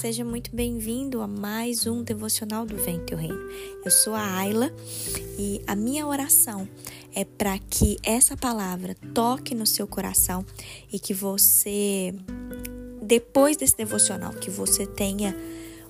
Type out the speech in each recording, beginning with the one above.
Seja muito bem-vindo a mais um devocional do Vem Teu Reino. Eu sou a Ayla e a minha oração é para que essa palavra toque no seu coração e que você, depois desse devocional, que você tenha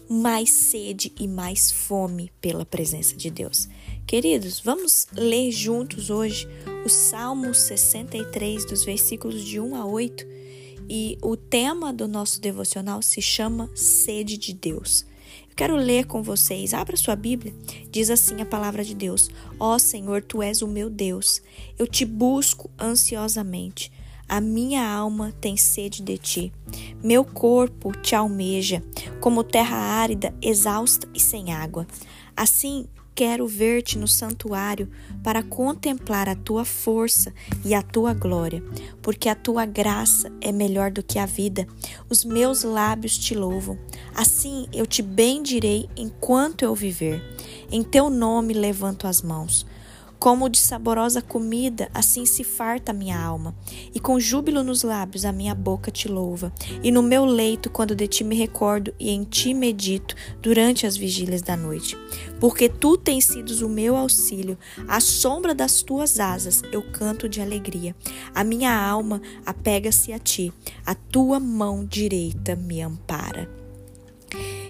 mais sede e mais fome pela presença de Deus. Queridos, vamos ler juntos hoje o Salmo 63, dos versículos de 1 a 8 e o tema do nosso devocional se chama Sede de Deus. Eu quero ler com vocês. Abra sua Bíblia. Diz assim a palavra de Deus: Ó oh, Senhor, tu és o meu Deus. Eu te busco ansiosamente. A minha alma tem sede de ti. Meu corpo te almeja, como terra árida, exausta e sem água. Assim quero ver-te no santuário para contemplar a tua força e a tua glória, porque a tua graça é melhor do que a vida. Os meus lábios te louvam. Assim eu te bendirei enquanto eu viver. Em teu nome levanto as mãos. Como de saborosa comida, assim se farta a minha alma, e com júbilo nos lábios a minha boca te louva. E no meu leito, quando de ti me recordo e em ti medito durante as vigílias da noite. Porque tu tens sido o meu auxílio, à sombra das tuas asas eu canto de alegria. A minha alma apega-se a ti, a tua mão direita me ampara.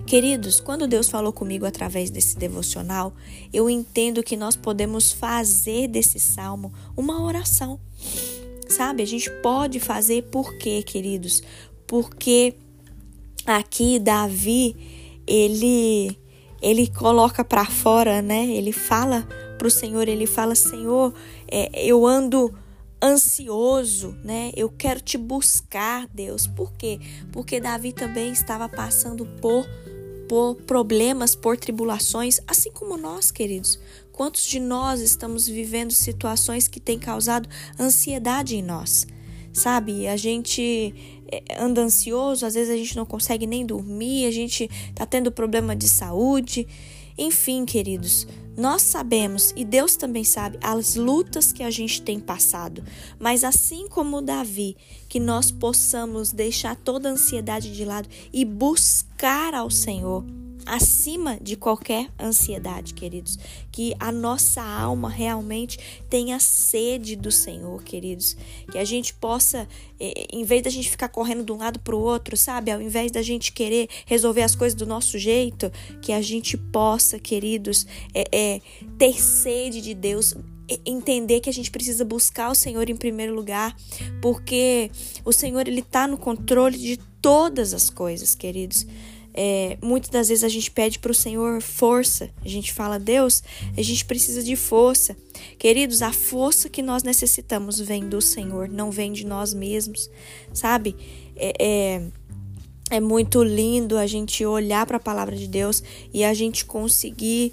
Queridos, quando Deus falou comigo através desse devocional, eu entendo que nós podemos fazer desse salmo uma oração. Sabe? A gente pode fazer por quê, queridos? Porque aqui Davi, ele ele coloca para fora, né? Ele fala para o Senhor, ele fala: Senhor, é, eu ando ansioso, né? Eu quero te buscar, Deus. Por quê? Porque Davi também estava passando por por problemas, por tribulações, assim como nós, queridos. Quantos de nós estamos vivendo situações que têm causado ansiedade em nós? Sabe, a gente eh, anda ansioso, às vezes a gente não consegue nem dormir, a gente tá tendo problema de saúde. Enfim, queridos, nós sabemos e Deus também sabe as lutas que a gente tem passado, mas assim como Davi, que nós possamos deixar toda a ansiedade de lado e buscar ao Senhor acima de qualquer ansiedade, queridos. Que a nossa alma realmente tenha sede do Senhor, queridos. Que a gente possa, em vez da gente ficar correndo de um lado para o outro, sabe? Ao invés da gente querer resolver as coisas do nosso jeito, que a gente possa, queridos, é, é, ter sede de Deus, entender que a gente precisa buscar o Senhor em primeiro lugar, porque o Senhor ele está no controle de todas as coisas, queridos. É, muitas das vezes a gente pede para o Senhor força. A gente fala, Deus, a gente precisa de força. Queridos, a força que nós necessitamos vem do Senhor, não vem de nós mesmos, sabe? É, é, é muito lindo a gente olhar para a palavra de Deus e a gente conseguir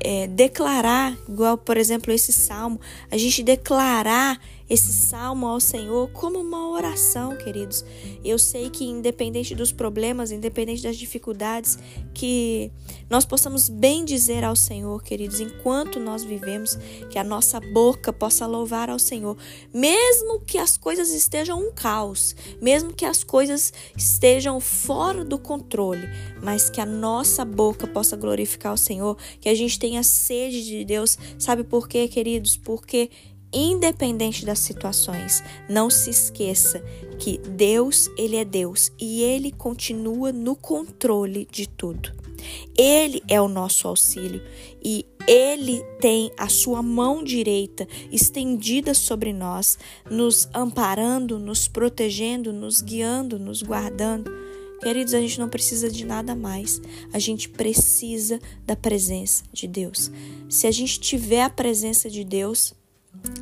é, declarar, igual por exemplo esse salmo, a gente declarar esse salmo ao Senhor como uma oração, queridos. Eu sei que independente dos problemas, independente das dificuldades, que nós possamos bem dizer ao Senhor, queridos, enquanto nós vivemos, que a nossa boca possa louvar ao Senhor, mesmo que as coisas estejam um caos, mesmo que as coisas estejam fora do controle, mas que a nossa boca possa glorificar o Senhor, que a gente tenha sede de Deus. Sabe por quê, queridos? Porque independente das situações. Não se esqueça que Deus, ele é Deus e ele continua no controle de tudo. Ele é o nosso auxílio e ele tem a sua mão direita estendida sobre nós, nos amparando, nos protegendo, nos guiando, nos guardando. Queridos, a gente não precisa de nada mais. A gente precisa da presença de Deus. Se a gente tiver a presença de Deus,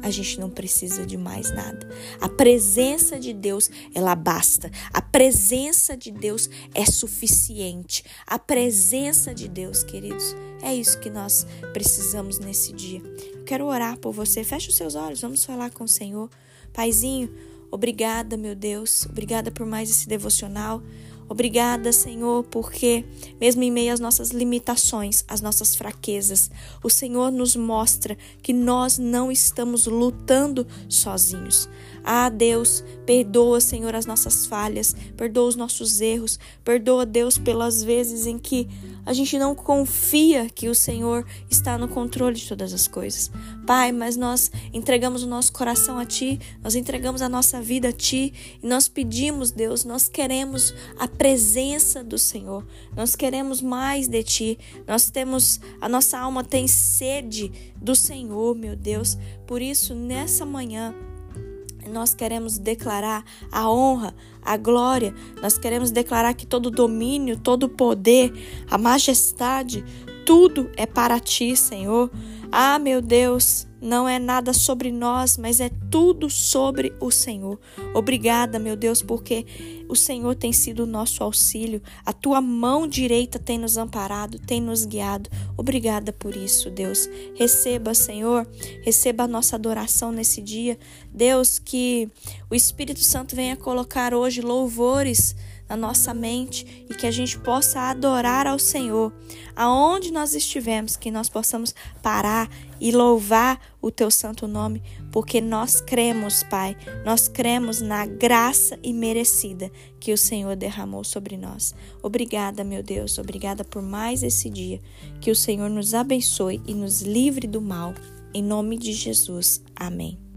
a gente não precisa de mais nada. A presença de Deus, ela basta. A presença de Deus é suficiente. A presença de Deus, queridos, é isso que nós precisamos nesse dia. Eu quero orar por você. Feche os seus olhos, vamos falar com o Senhor. Paizinho, obrigada, meu Deus. Obrigada por mais esse devocional. Obrigada, Senhor, porque mesmo em meio às nossas limitações, às nossas fraquezas, o Senhor nos mostra que nós não estamos lutando sozinhos. Ah, Deus, perdoa, Senhor, as nossas falhas, perdoa os nossos erros, perdoa, Deus, pelas vezes em que a gente não confia que o Senhor está no controle de todas as coisas. Pai, mas nós entregamos o nosso coração a Ti, nós entregamos a nossa vida a Ti e nós pedimos, Deus, nós queremos a presença do Senhor, nós queremos mais de Ti, nós temos, a nossa alma tem sede do Senhor, meu Deus. Por isso, nessa manhã, nós queremos declarar a honra, a glória, nós queremos declarar que todo domínio, todo poder, a majestade, tudo é para ti, Senhor. Ah, meu Deus, não é nada sobre nós, mas é tudo sobre o Senhor. Obrigada, meu Deus, porque o Senhor tem sido o nosso auxílio. A tua mão direita tem nos amparado, tem nos guiado. Obrigada por isso, Deus. Receba, Senhor, receba a nossa adoração nesse dia. Deus, que o Espírito Santo venha colocar hoje louvores na nossa mente e que a gente possa adorar ao Senhor. Aonde nós estivermos, que nós possamos parar e louvar o teu santo nome, porque nós cremos, Pai, nós cremos na graça imerecida que o Senhor derramou sobre nós. Obrigada, meu Deus, obrigada por mais esse dia. Que o Senhor nos abençoe e nos livre do mal. Em nome de Jesus. Amém.